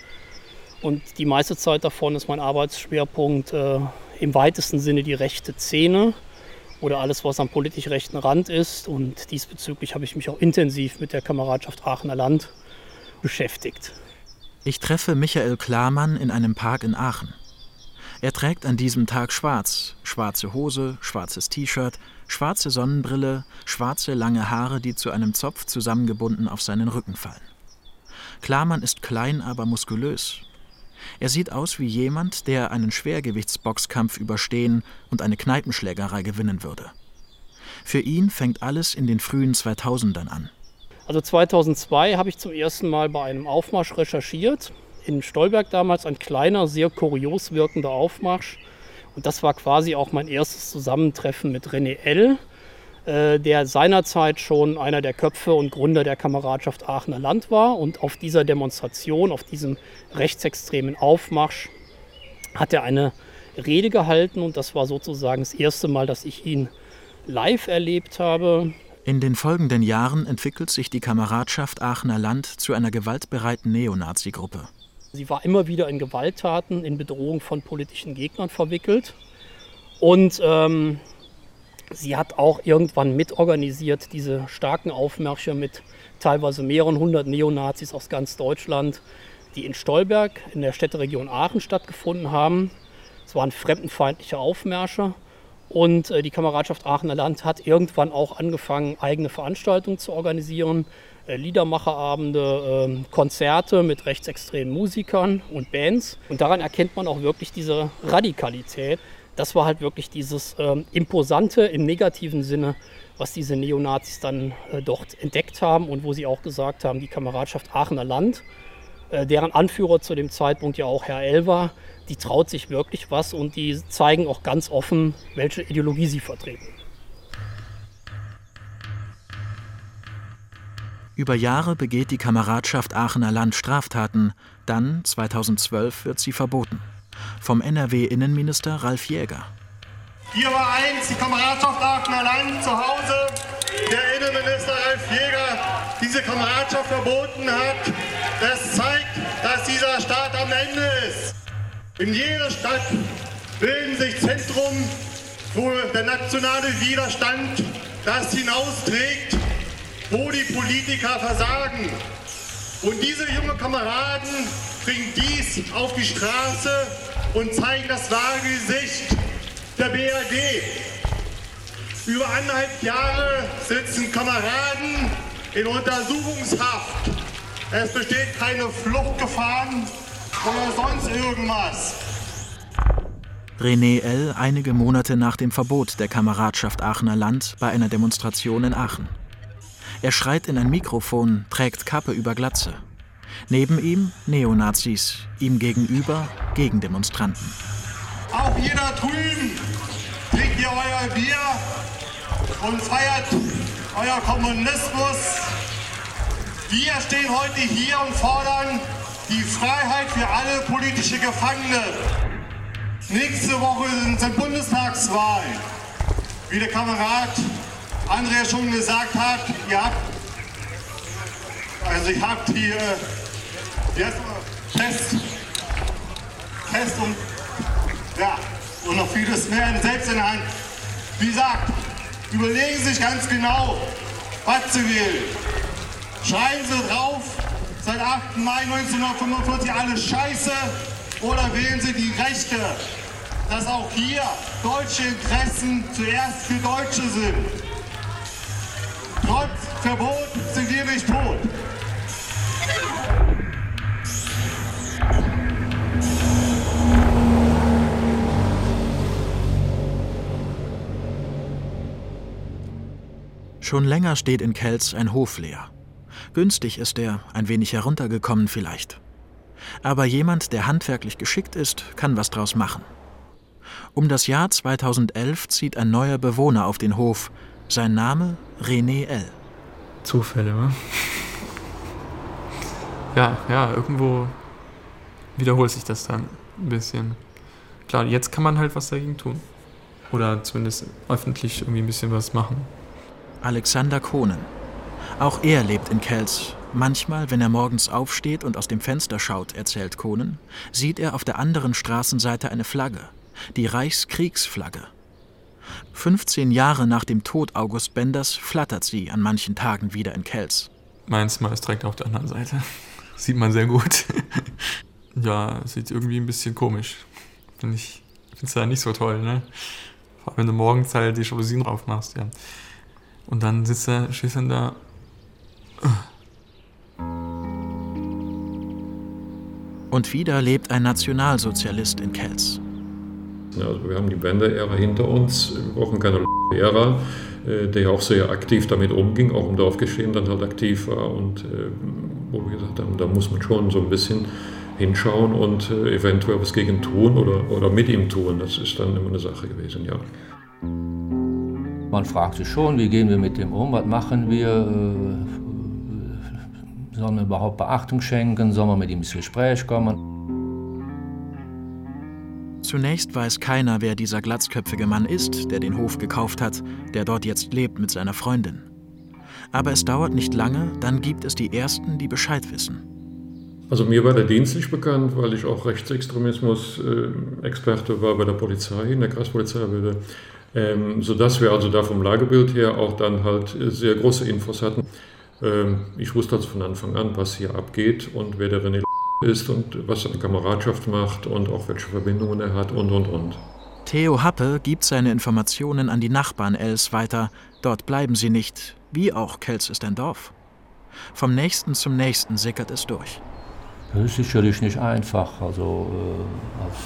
Und die meiste Zeit davon ist mein Arbeitsschwerpunkt äh, im weitesten Sinne die rechte Szene oder alles, was am politisch rechten Rand ist. Und diesbezüglich habe ich mich auch intensiv mit der Kameradschaft Aachener Land beschäftigt. Ich treffe Michael Klamann in einem Park in Aachen. Er trägt an diesem Tag schwarz, schwarze Hose, schwarzes T-Shirt, schwarze Sonnenbrille, schwarze lange Haare, die zu einem Zopf zusammengebunden auf seinen Rücken fallen. Klamann ist klein, aber muskulös, er sieht aus wie jemand, der einen Schwergewichtsboxkampf überstehen und eine Kneipenschlägerei gewinnen würde. Für ihn fängt alles in den frühen 2000ern an. Also 2002 habe ich zum ersten Mal bei einem Aufmarsch recherchiert. In Stolberg damals ein kleiner, sehr kurios wirkender Aufmarsch. Und das war quasi auch mein erstes Zusammentreffen mit René L., der seinerzeit schon einer der Köpfe und Gründer der Kameradschaft Aachener Land war. Und auf dieser Demonstration, auf diesem rechtsextremen Aufmarsch, hat er eine Rede gehalten. Und das war sozusagen das erste Mal, dass ich ihn live erlebt habe. In den folgenden Jahren entwickelt sich die Kameradschaft Aachener Land zu einer gewaltbereiten Neonazi-Gruppe. Sie war immer wieder in Gewalttaten, in Bedrohung von politischen Gegnern verwickelt. Und ähm, Sie hat auch irgendwann mitorganisiert diese starken Aufmärsche mit teilweise mehreren hundert Neonazis aus ganz Deutschland, die in Stolberg in der Städteregion Aachen stattgefunden haben. Es waren fremdenfeindliche Aufmärsche und äh, die Kameradschaft Aachener Land hat irgendwann auch angefangen, eigene Veranstaltungen zu organisieren. Äh, Liedermacherabende, äh, Konzerte mit rechtsextremen Musikern und Bands. Und daran erkennt man auch wirklich diese Radikalität, das war halt wirklich dieses ähm, Imposante im negativen Sinne, was diese Neonazis dann äh, dort entdeckt haben und wo sie auch gesagt haben, die Kameradschaft Aachener Land, äh, deren Anführer zu dem Zeitpunkt ja auch Herr L war, die traut sich wirklich was und die zeigen auch ganz offen, welche Ideologie sie vertreten. Über Jahre begeht die Kameradschaft Aachener Land Straftaten, dann 2012 wird sie verboten. Vom NRW-Innenminister Ralf Jäger. Hier war einst die Kameradschaft Aachener Land zu Hause. Der Innenminister Ralf Jäger diese Kameradschaft verboten hat. Das zeigt, dass dieser Staat am Ende ist. In jeder Stadt bilden sich Zentren, wo der nationale Widerstand das hinausträgt, wo die Politiker versagen. Und diese jungen Kameraden bringen dies auf die Straße und zeigen das wahre Gesicht der BRD. Über anderthalb Jahre sitzen Kameraden in Untersuchungshaft. Es besteht keine Fluchtgefahren oder sonst irgendwas. René L. einige Monate nach dem Verbot der Kameradschaft Aachener Land bei einer Demonstration in Aachen. Er schreit in ein Mikrofon, trägt Kappe über Glatze. Neben ihm Neonazis, ihm gegenüber Gegendemonstranten. Auch ihr da drüben trinkt ihr euer Bier und feiert euer Kommunismus. Wir stehen heute hier und fordern die Freiheit für alle politische Gefangene. Nächste Woche sind Bundestagswahlen. Wie der Kamerad Andrea schon gesagt hat, ihr habt, also ihr habt hier jetzt Test, Test und ja, und noch vieles mehr selbst in der Hand. Wie gesagt, überlegen Sie sich ganz genau, was Sie wählen. Schreiben Sie drauf, seit 8. Mai 1945 alles Scheiße oder wählen Sie die Rechte, dass auch hier deutsche Interessen zuerst für Deutsche sind. Trotz Verbot sind wir nicht tot. Schon länger steht in Kelz ein Hof leer. Günstig ist er, ein wenig heruntergekommen vielleicht. Aber jemand, der handwerklich geschickt ist, kann was draus machen. Um das Jahr 2011 zieht ein neuer Bewohner auf den Hof. Sein Name René L. Zufälle, wa? Ja, ja, irgendwo wiederholt sich das dann ein bisschen. Klar, jetzt kann man halt was dagegen tun. Oder zumindest öffentlich irgendwie ein bisschen was machen. Alexander Kohnen. Auch er lebt in Kelz. Manchmal, wenn er morgens aufsteht und aus dem Fenster schaut, erzählt Kohnen, sieht er auf der anderen Straßenseite eine Flagge, die Reichskriegsflagge. 15 Jahre nach dem Tod August Benders flattert sie an manchen Tagen wieder in Kelz. Mein Zimmer ist direkt auf der anderen Seite. Sieht man sehr gut. ja, sieht irgendwie ein bisschen komisch. Finde ich finde es ja nicht so toll, ne? Vor allem, wenn du morgens halt die Jalousien drauf machst, ja. Und dann sitzt er, dann da. Und wieder lebt ein Nationalsozialist in Kelz. Also wir haben die Bender-Ära hinter uns, wir brauchen keine Ära, äh, der ja auch sehr aktiv damit umging, auch im Dorfgeschehen dann halt aktiv war und äh, wo wir gesagt haben, da muss man schon so ein bisschen hinschauen und äh, eventuell was gegen tun oder, oder mit ihm tun. Das ist dann immer eine Sache gewesen, ja. Man fragt sich schon, wie gehen wir mit dem um, was machen wir, sollen wir überhaupt Beachtung schenken, sollen wir mit ihm ins Gespräch kommen. Zunächst weiß keiner, wer dieser glatzköpfige Mann ist, der den Hof gekauft hat, der dort jetzt lebt mit seiner Freundin. Aber es dauert nicht lange, dann gibt es die Ersten, die Bescheid wissen. Also mir war der Dienst nicht bekannt, weil ich auch Rechtsextremismus-Experte war bei der Polizei, in der Kreispolizeibehörde, ähm, sodass wir also da vom Lagebild her auch dann halt sehr große Infos hatten. Ähm, ich wusste also von Anfang an, was hier abgeht und wer der René ist und was seine Kameradschaft macht und auch welche Verbindungen er hat und und und. Theo Happe gibt seine Informationen an die Nachbarn Els weiter. Dort bleiben sie nicht, wie auch Kelz ist ein Dorf. Vom nächsten zum nächsten sickert es durch. Das ist sicherlich nicht einfach. Also, äh, als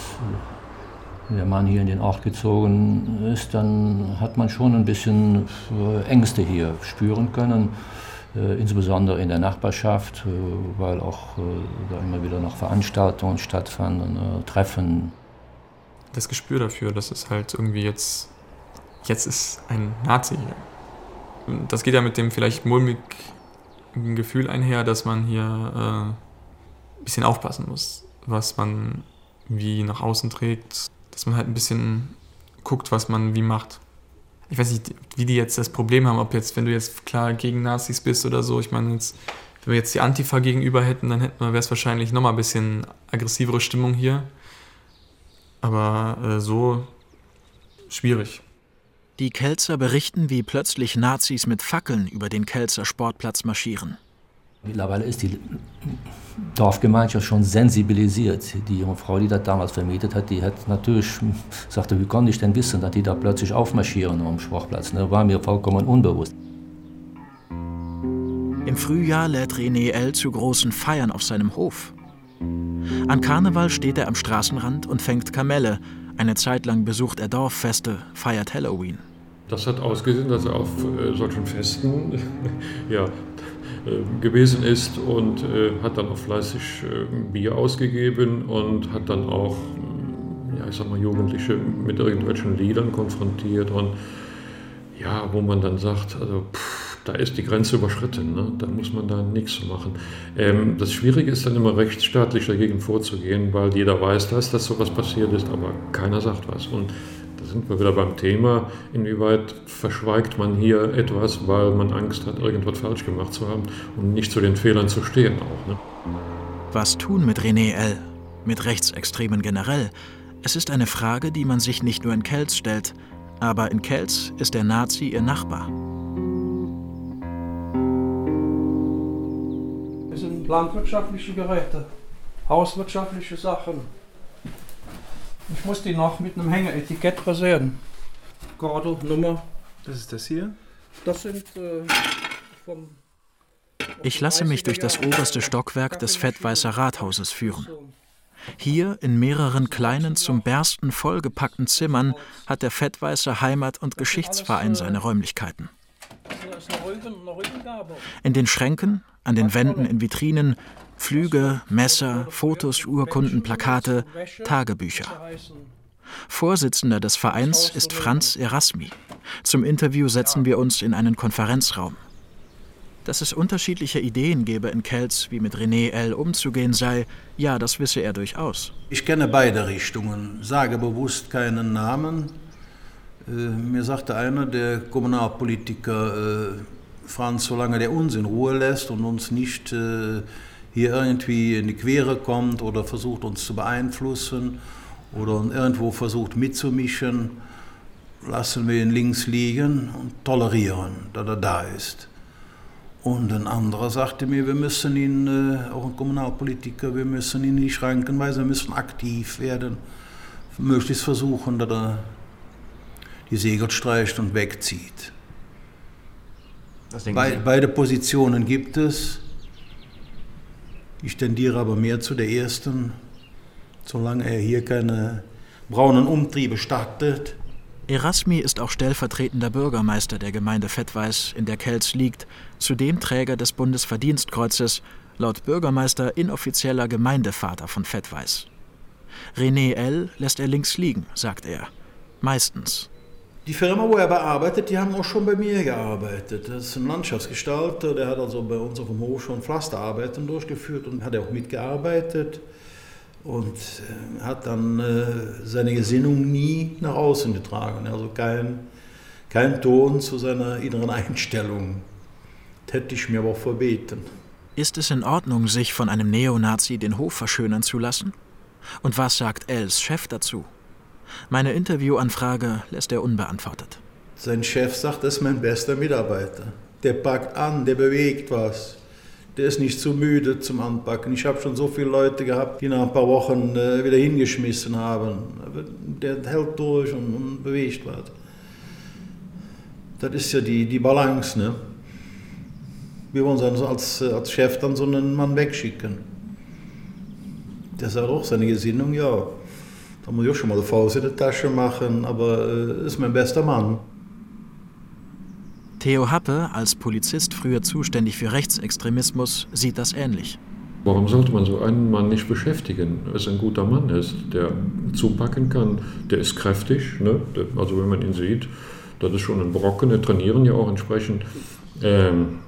der Mann hier in den Ort gezogen ist, dann hat man schon ein bisschen äh, Ängste hier spüren können. Äh, insbesondere in der Nachbarschaft, äh, weil auch da immer wieder noch Veranstaltungen stattfanden, Treffen. Das Gespür dafür, dass es halt irgendwie jetzt, jetzt ist ein Nazi hier. Das geht ja mit dem vielleicht mulmig ein Gefühl einher, dass man hier äh, ein bisschen aufpassen muss, was man wie nach außen trägt, dass man halt ein bisschen guckt, was man wie macht. Ich weiß nicht, wie die jetzt das Problem haben, ob jetzt, wenn du jetzt klar gegen Nazis bist oder so, ich meine, jetzt, wenn wir jetzt die Antifa gegenüber hätten, dann hätten wäre es wahrscheinlich nochmal ein bisschen aggressivere Stimmung hier. Aber äh, so schwierig. Die Kelzer berichten, wie plötzlich Nazis mit Fackeln über den Kelzer Sportplatz marschieren. Mittlerweile ist die Dorfgemeinschaft schon sensibilisiert. Die junge Frau, die das damals vermietet hat, die hat natürlich sagte, wie konnte ich denn wissen, dass die da plötzlich aufmarschieren am Sportplatz? Das war mir vollkommen unbewusst. Im Frühjahr lädt René L. zu großen Feiern auf seinem Hof. An Karneval steht er am Straßenrand und fängt Kamelle. Eine Zeit lang besucht er Dorffeste, feiert Halloween. Das hat ausgesehen, dass er auf äh, solchen Festen ja, gewesen ist und äh, hat dann auch fleißig äh, Bier ausgegeben und hat dann auch, ja, ich sag mal, Jugendliche mit irgendwelchen Liedern konfrontiert und ja, wo man dann sagt, also pff, da ist die Grenze überschritten, ne? da muss man da nichts machen. Ähm, das Schwierige ist dann immer rechtsstaatlich dagegen vorzugehen, weil jeder weiß, dass das sowas passiert ist, aber keiner sagt was. Und sind wir wieder beim Thema, inwieweit verschweigt man hier etwas, weil man Angst hat, irgendwas falsch gemacht zu haben und nicht zu den Fehlern zu stehen auch. Ne? Was tun mit René L., mit Rechtsextremen generell? Es ist eine Frage, die man sich nicht nur in Kelz stellt, aber in Kelz ist der Nazi ihr Nachbar. Es sind landwirtschaftliche Geräte, hauswirtschaftliche Sachen, ich muss die noch mit einem Hängeetikett versehen. Karte, Nummer. Das ist das hier? Das sind äh, vom. Ich lasse mich durch das oberste Stockwerk des Fettweißer Rathauses führen. Hier in mehreren kleinen, zum Bersten vollgepackten Zimmern hat der Fettweißer Heimat- und Geschichtsverein seine Räumlichkeiten. In den Schränken, an den Wänden in Vitrinen Flüge, Messer, Fotos, Urkunden, Plakate, Tagebücher. Vorsitzender des Vereins ist Franz Erasmi. Zum Interview setzen wir uns in einen Konferenzraum. Dass es unterschiedliche Ideen gebe in Kelz, wie mit René L. umzugehen sei, ja, das wisse er durchaus. Ich kenne beide Richtungen, sage bewusst keinen Namen. Äh, mir sagte einer der Kommunalpolitiker, äh, Franz, solange der uns in Ruhe lässt und uns nicht äh, hier irgendwie in die Quere kommt oder versucht uns zu beeinflussen oder irgendwo versucht mitzumischen, lassen wir ihn links liegen und tolerieren, dass er da ist. Und ein anderer sagte mir, wir müssen ihn, äh, auch ein Kommunalpolitiker, wir müssen ihn nicht schranken, weil wir müssen aktiv werden, möglichst versuchen, dass er die Segel streicht und wegzieht. Be beide Positionen gibt es. Ich tendiere aber mehr zu der ersten, solange er hier keine braunen Umtriebe startet. Erasmi ist auch stellvertretender Bürgermeister der Gemeinde Fettweiß, in der Kelz liegt, zudem Träger des Bundesverdienstkreuzes, laut Bürgermeister inoffizieller Gemeindevater von Fettweiß. René L. lässt er links liegen, sagt er. Meistens. Die Firma, wo er bearbeitet, die haben auch schon bei mir gearbeitet. Das ist ein Landschaftsgestalter, der hat also bei uns auf dem Hof schon Pflasterarbeiten durchgeführt und hat auch mitgearbeitet und äh, hat dann äh, seine Gesinnung nie nach außen getragen. Also kein, kein Ton zu seiner inneren Einstellung. Das hätte ich mir aber auch verbeten. Ist es in Ordnung, sich von einem Neonazi den Hof verschönern zu lassen? Und was sagt Els Chef dazu? Meine Interviewanfrage lässt er unbeantwortet. Sein Chef sagt, das ist mein bester Mitarbeiter. Der packt an, der bewegt was. Der ist nicht zu müde zum Anpacken. Ich habe schon so viele Leute gehabt, die nach ein paar Wochen äh, wieder hingeschmissen haben. Der hält durch und, bewegt was. Das ist ja die, die Balance. Ne? Wir wollen dann als, als Chef dann so einen Mann wegschicken. Der sagt auch seine Gesinnung, ja, da muss ich auch schon mal eine Faust in der Tasche machen, aber äh, ist mein bester Mann. Theo Happe, als Polizist früher zuständig für Rechtsextremismus, sieht das ähnlich. Warum sollte man so einen Mann nicht beschäftigen, wenn es ein guter Mann ist, der zupacken kann, der ist kräftig, ne? also wenn man ihn sieht, das ist schon ein Brocken, der trainieren ja auch entsprechend. Ähm,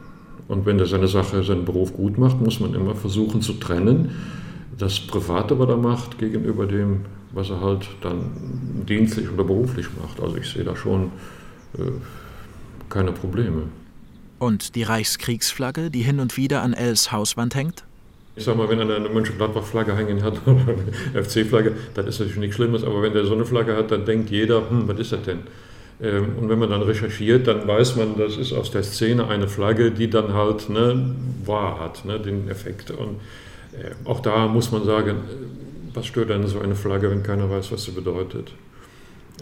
Und wenn der seine Sache, seinen Beruf gut macht, muss man immer versuchen zu trennen, das Private, was er macht, gegenüber dem, was er halt dann dienstlich oder beruflich macht. Also ich sehe da schon äh, keine Probleme. Und die Reichskriegsflagge, die hin und wieder an Els Hauswand hängt? Ich sag mal, wenn er eine Mönchengladbach-Flagge hängen hat oder eine FC-Flagge, das ist natürlich nichts Schlimmes, aber wenn der so eine Flagge hat, dann denkt jeder, hm, was ist das denn? Ähm, und wenn man dann recherchiert, dann weiß man, das ist aus der Szene eine Flagge, die dann halt ne, wahr hat, ne, den Effekt. Und äh, auch da muss man sagen, was stört denn so eine Flagge, wenn keiner weiß, was sie bedeutet?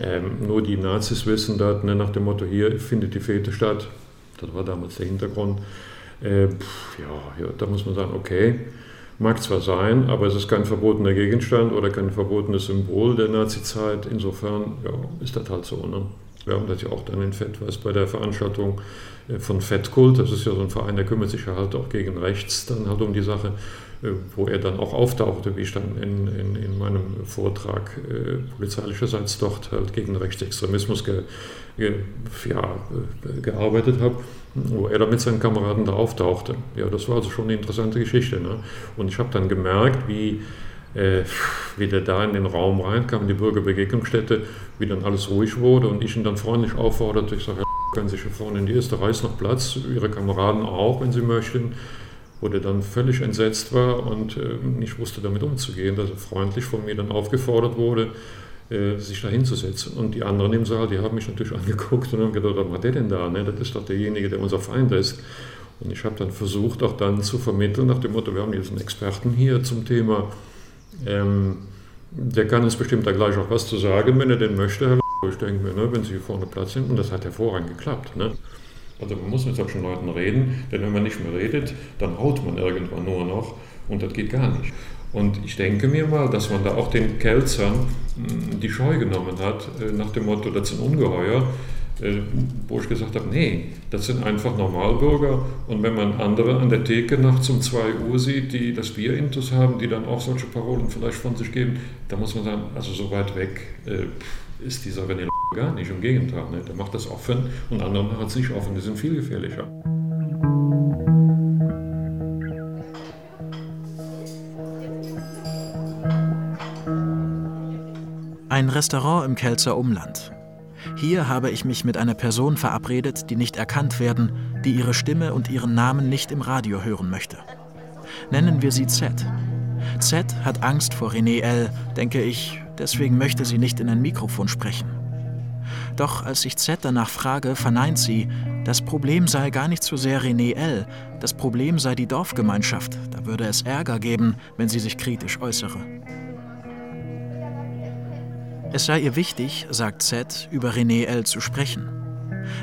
Ähm, nur die Nazis wissen das, ne, nach dem Motto, hier findet die Fete statt. Das war damals der Hintergrund. Äh, pff, ja, ja, da muss man sagen, okay, mag zwar sein, aber es ist kein verbotener Gegenstand oder kein verbotenes Symbol der Nazizeit. Insofern ja, ist das halt so. Ne? Wir haben das ja auch dann in Fettweiß bei der Veranstaltung äh, von Fettkult. Das ist ja so ein Verein, der kümmert sich ja halt auch gegen rechts dann halt um die Sache, wo er dann auch auftauchte, wie ich dann in, in, in meinem Vortrag äh, polizeilicherseits dort halt gegen Rechtsextremismus ge, ge, ja, äh, gearbeitet habe, wo er dann mit seinen Kameraden da auftauchte. Ja, das war also schon eine interessante Geschichte. Ne? Und ich habe dann gemerkt, wie äh, wie der da in den Raum reinkam, in die Bürgerbegegnungsstätte, wie dann alles ruhig wurde und ich ihn dann freundlich aufforderte, ich sage, können Sie hier vorne in die erste Reihe noch Platz, Ihre Kameraden auch, wenn Sie möchten, wo der dann völlig entsetzt war und äh, nicht wusste, damit umzugehen, dass er freundlich von mir dann aufgefordert wurde, äh, sich da hinzusetzen. Und die anderen im Saal, die haben mich natürlich angeguckt und haben gedacht, was macht der denn da? Ne? Das ist doch derjenige, der unser Feind ist. Und ich habe dann versucht, auch dann zu vermitteln, nach dem Motto, wir haben jetzt einen Experten hier zum Thema ähm, der kann uns bestimmt da gleich auch was zu sagen, wenn er denn möchte, Ich denke mir, ne, wenn Sie hier vorne Platz sind, und das hat hervorragend geklappt. Ne? Also man muss mit solchen Leuten reden, denn wenn man nicht mehr redet, dann haut man irgendwann nur noch und das geht gar nicht. Und ich denke mir mal, dass man da auch den Kelzern hm, die Scheu genommen hat, äh, nach dem Motto, das sind Ungeheuer, äh, wo ich gesagt habe, nee, das sind einfach Normalbürger. Und wenn man andere an der Theke nachts um 2 Uhr sieht, die das Bier-Intus haben, die dann auch solche Parolen vielleicht von sich geben, da muss man sagen, also so weit weg äh, ist dieser René gar nicht. Im Gegenteil, ne? der macht das offen und andere machen es nicht offen, die sind viel gefährlicher. Ein Restaurant im Kelzer Umland. Hier habe ich mich mit einer Person verabredet, die nicht erkannt werden, die ihre Stimme und ihren Namen nicht im Radio hören möchte. Nennen wir sie Z. Z hat Angst vor René L., denke ich, deswegen möchte sie nicht in ein Mikrofon sprechen. Doch als ich Z danach frage, verneint sie, das Problem sei gar nicht so sehr René L., das Problem sei die Dorfgemeinschaft, da würde es Ärger geben, wenn sie sich kritisch äußere. Es sei ihr wichtig, sagt Z, über René L. zu sprechen.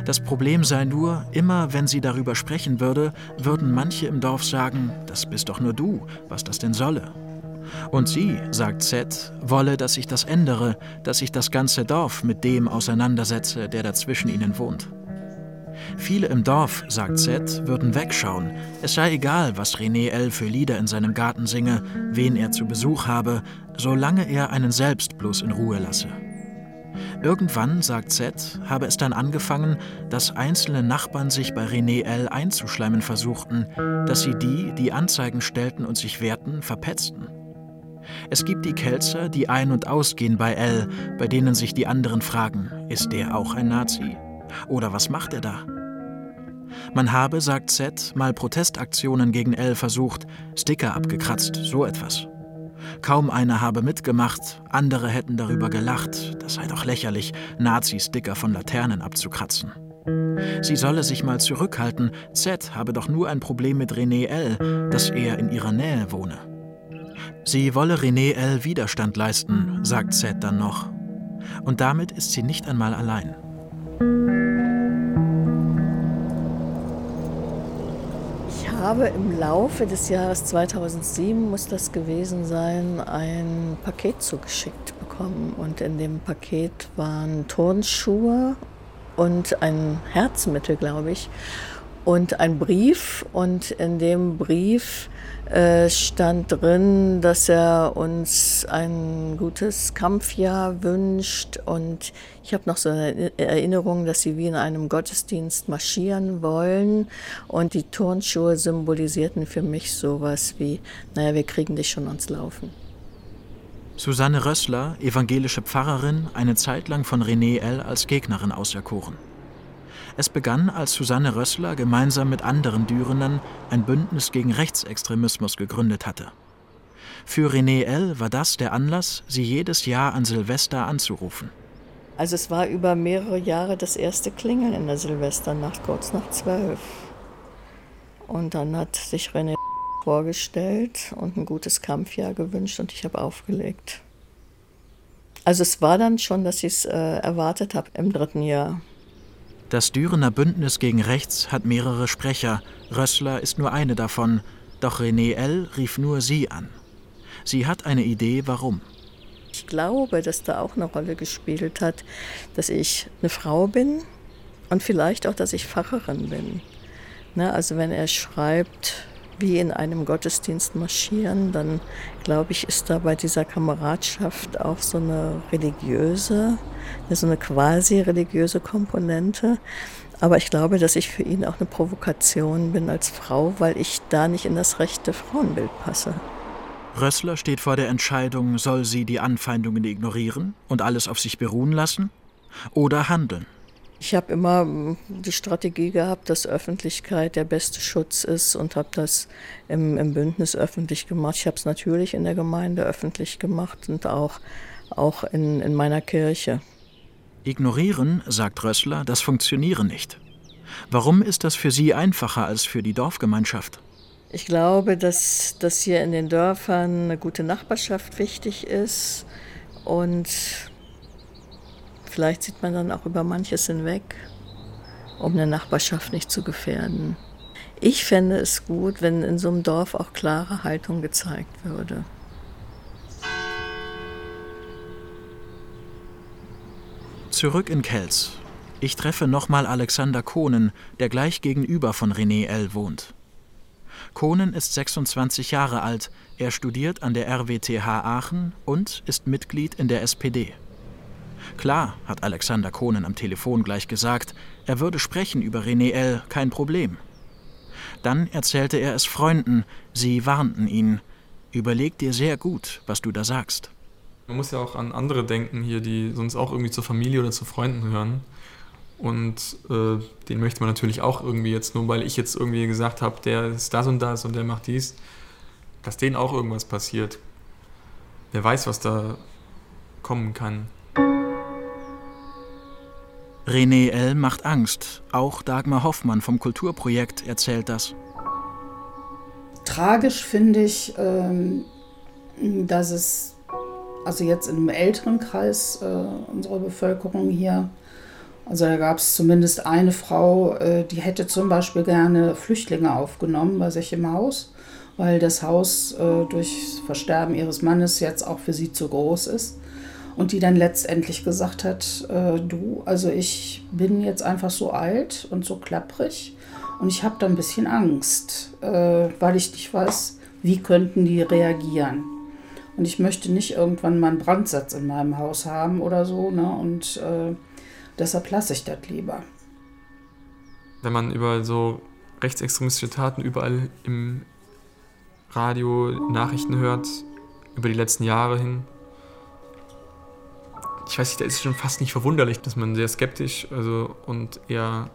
Das Problem sei nur, immer wenn sie darüber sprechen würde, würden manche im Dorf sagen, das bist doch nur du, was das denn solle. Und sie, sagt Z, wolle, dass sich das ändere, dass sich das ganze Dorf mit dem auseinandersetze, der dazwischen ihnen wohnt. Viele im Dorf, sagt Z, würden wegschauen. Es sei egal, was René L. für Lieder in seinem Garten singe, wen er zu Besuch habe, solange er einen selbst bloß in Ruhe lasse. Irgendwann, sagt Z, habe es dann angefangen, dass einzelne Nachbarn sich bei René L. einzuschleimen versuchten, dass sie die, die Anzeigen stellten und sich wehrten, verpetzten. Es gibt die Kelzer, die ein- und ausgehen bei L., bei denen sich die anderen fragen, ist der auch ein Nazi? Oder was macht er da? Man habe, sagt Z, mal Protestaktionen gegen L versucht, Sticker abgekratzt, so etwas. Kaum einer habe mitgemacht, andere hätten darüber gelacht, das sei doch lächerlich, Nazi-Sticker von Laternen abzukratzen. Sie solle sich mal zurückhalten, Z habe doch nur ein Problem mit René L., dass er in ihrer Nähe wohne. Sie wolle René L. Widerstand leisten, sagt Z dann noch. Und damit ist sie nicht einmal allein. Ich habe im Laufe des Jahres 2007, muss das gewesen sein, ein Paket zugeschickt bekommen. Und in dem Paket waren Turnschuhe und ein Herzmittel, glaube ich. Und ein Brief. Und in dem Brief äh, stand drin, dass er uns ein gutes Kampfjahr wünscht. Und ich habe noch so eine Erinnerung, dass sie wie in einem Gottesdienst marschieren wollen. Und die Turnschuhe symbolisierten für mich sowas wie, naja, wir kriegen dich schon ans Laufen. Susanne Rössler, evangelische Pfarrerin, eine Zeit lang von René L. als Gegnerin auserkoren. Es begann, als Susanne Rössler gemeinsam mit anderen Dürenern ein Bündnis gegen Rechtsextremismus gegründet hatte. Für René L. war das der Anlass, sie jedes Jahr an Silvester anzurufen. Also es war über mehrere Jahre das erste Klingeln in der Silvesternacht, kurz nach zwölf. Und dann hat sich René vorgestellt und ein gutes Kampfjahr gewünscht und ich habe aufgelegt. Also es war dann schon, dass ich es äh, erwartet habe im dritten Jahr. Das Dürener Bündnis gegen Rechts hat mehrere Sprecher. Rössler ist nur eine davon. Doch René L. rief nur sie an. Sie hat eine Idee, warum. Ich glaube, dass da auch eine Rolle gespielt hat, dass ich eine Frau bin und vielleicht auch, dass ich Pfarrerin bin. Ne, also wenn er schreibt, wie in einem Gottesdienst marschieren, dann glaube ich, ist da bei dieser Kameradschaft auch so eine religiöse, so eine quasi religiöse Komponente. Aber ich glaube, dass ich für ihn auch eine Provokation bin als Frau, weil ich da nicht in das rechte Frauenbild passe. Rössler steht vor der Entscheidung, soll sie die Anfeindungen ignorieren und alles auf sich beruhen lassen oder handeln. Ich habe immer hm, die Strategie gehabt, dass Öffentlichkeit der beste Schutz ist und habe das im, im, Bündnis öffentlich gemacht. Ich habe es natürlich in der Gemeinde öffentlich gemacht und auch, auch in, in meiner Kirche. Ignorieren, sagt Rössler, das funktioniere nicht. Warum ist das für Sie einfacher als für die Dorfgemeinschaft? Ich glaube, dass, dass hier in den Dörfern eine gute Nachbarschaft wichtig ist und Vielleicht sieht man dann auch über manches hinweg, um eine Nachbarschaft nicht zu gefährden. Ich fände es gut, wenn in so einem Dorf auch klare Haltung gezeigt würde. Zurück in Kelz. Ich treffe nochmal Alexander Kohnen, der gleich gegenüber von René L. wohnt. Kohnen ist 26 Jahre alt, er studiert an der RWTH Aachen und ist Mitglied in der SPD. Klar, hat Alexander Kohnen am Telefon gleich gesagt, er würde sprechen über René L., kein Problem. Dann erzählte er es Freunden, sie warnten ihn. Überleg dir sehr gut, was du da sagst. Man muss ja auch an andere denken hier, die sonst auch irgendwie zur Familie oder zu Freunden gehören. Und äh, den möchte man natürlich auch irgendwie jetzt, nur weil ich jetzt irgendwie gesagt habe, der ist das und das und der macht dies, dass denen auch irgendwas passiert. Wer weiß, was da kommen kann. René L. macht Angst. Auch Dagmar Hoffmann vom Kulturprojekt erzählt das. Tragisch finde ich, ähm, dass es, also jetzt im älteren Kreis äh, unserer Bevölkerung hier, also da gab es zumindest eine Frau, äh, die hätte zum Beispiel gerne Flüchtlinge aufgenommen bei sich im Haus, weil das Haus äh, durch Versterben ihres Mannes jetzt auch für sie zu groß ist und die dann letztendlich gesagt hat, äh, du, also ich bin jetzt einfach so alt und so klapprig und ich habe da ein bisschen Angst, äh, weil ich nicht weiß, wie könnten die reagieren. Und ich möchte nicht irgendwann mal einen Brandsatz in meinem Haus haben oder so, ne? Und äh, deshalb lasse ich das lieber. Wenn man über so rechtsextremistische Taten überall im Radio Nachrichten hört, über die letzten Jahre hin, ich weiß nicht, da ist es schon fast nicht verwunderlich, dass man sehr skeptisch also, und eher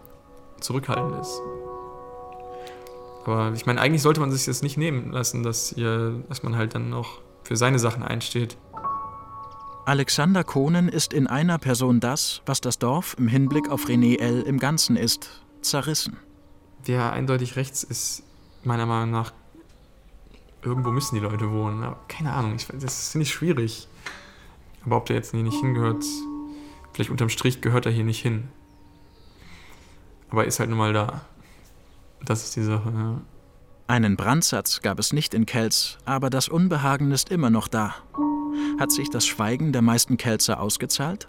zurückhaltend ist. Aber ich meine, eigentlich sollte man sich das nicht nehmen lassen, dass, ihr, dass man halt dann noch für seine Sachen einsteht. Alexander Kohnen ist in einer Person das, was das Dorf im Hinblick auf René L. im Ganzen ist, zerrissen. Der eindeutig rechts ist, meiner Meinung nach, irgendwo müssen die Leute wohnen. Aber keine Ahnung, ich, das finde ich schwierig. Aber ob der jetzt hier nicht hingehört, vielleicht unterm Strich gehört er hier nicht hin. Aber er ist halt nun mal da. Das ist die Sache, ja. Einen Brandsatz gab es nicht in Kelz, aber das Unbehagen ist immer noch da. Hat sich das Schweigen der meisten Kelzer ausgezahlt?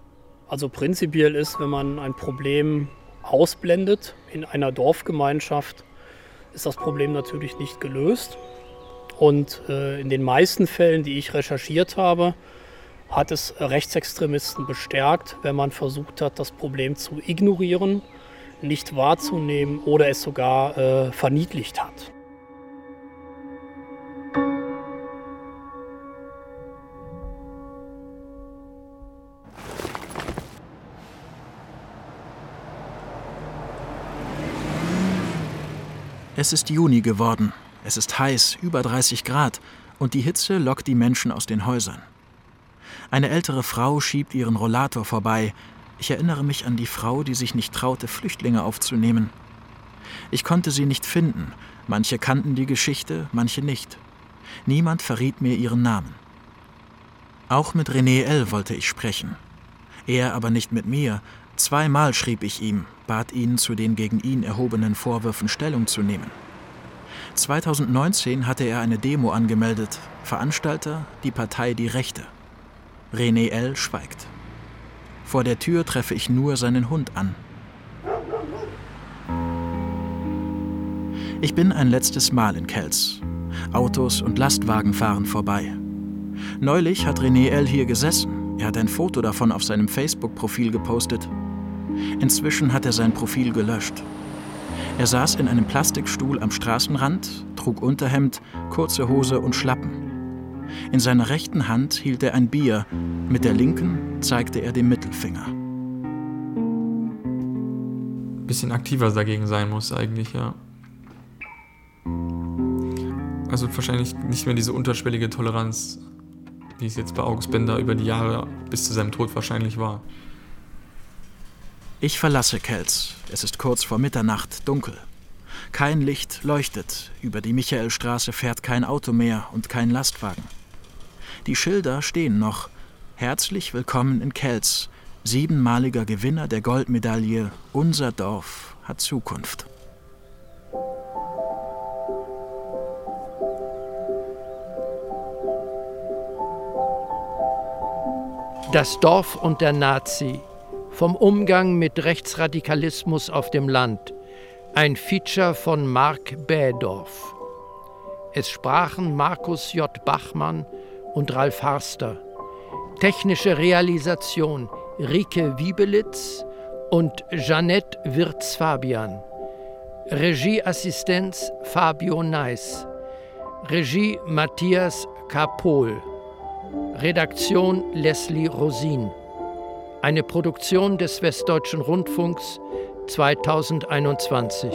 Also prinzipiell ist, wenn man ein Problem ausblendet, in einer Dorfgemeinschaft ist das Problem natürlich nicht gelöst. Und äh, in den meisten Fällen, die ich recherchiert habe, hat es Rechtsextremisten bestärkt, wenn man versucht hat, das Problem zu ignorieren, nicht wahrzunehmen oder es sogar äh, verniedlicht hat. Es ist Juni geworden. Es ist heiß, über 30 Grad, und die Hitze lockt die Menschen aus den Häusern. Eine ältere Frau schiebt ihren Rollator vorbei. Ich erinnere mich an die Frau, die sich nicht traute, Flüchtlinge aufzunehmen. Ich konnte sie nicht finden. Manche kannten die Geschichte, manche nicht. Niemand verriet mir ihren Namen. Auch mit René L. wollte ich sprechen. Er aber nicht mit mir. Zweimal schrieb ich ihm, bat ihn, zu den gegen ihn erhobenen Vorwürfen Stellung zu nehmen. 2019 hatte er eine Demo angemeldet. Veranstalter die Partei Die Rechte. René L. schweigt. Vor der Tür treffe ich nur seinen Hund an. Ich bin ein letztes Mal in Kells. Autos und Lastwagen fahren vorbei. Neulich hat René L. hier gesessen. Er hat ein Foto davon auf seinem Facebook-Profil gepostet. Inzwischen hat er sein Profil gelöscht. Er saß in einem Plastikstuhl am Straßenrand, trug Unterhemd, kurze Hose und Schlappen. In seiner rechten Hand hielt er ein Bier, mit der linken zeigte er den Mittelfinger. Bisschen aktiver dagegen sein muss eigentlich, ja. Also wahrscheinlich nicht mehr diese unterschwellige Toleranz, wie es jetzt bei August Bender über die Jahre bis zu seinem Tod wahrscheinlich war. Ich verlasse Kelz. Es ist kurz vor Mitternacht, dunkel. Kein Licht leuchtet. Über die Michaelstraße fährt kein Auto mehr und kein Lastwagen. Die Schilder stehen noch. Herzlich willkommen in Kelz. Siebenmaliger Gewinner der Goldmedaille. Unser Dorf hat Zukunft. Das Dorf und der Nazi vom Umgang mit Rechtsradikalismus auf dem Land. Ein Feature von Mark Bädorf. Es sprachen Markus J. Bachmann und Ralf Harster. Technische Realisation Rike Wiebelitz und Jeanette Wirz-Fabian. Regieassistenz Fabio Neis. Regie Matthias Kapol. Redaktion Leslie Rosin. Eine Produktion des Westdeutschen Rundfunks 2021.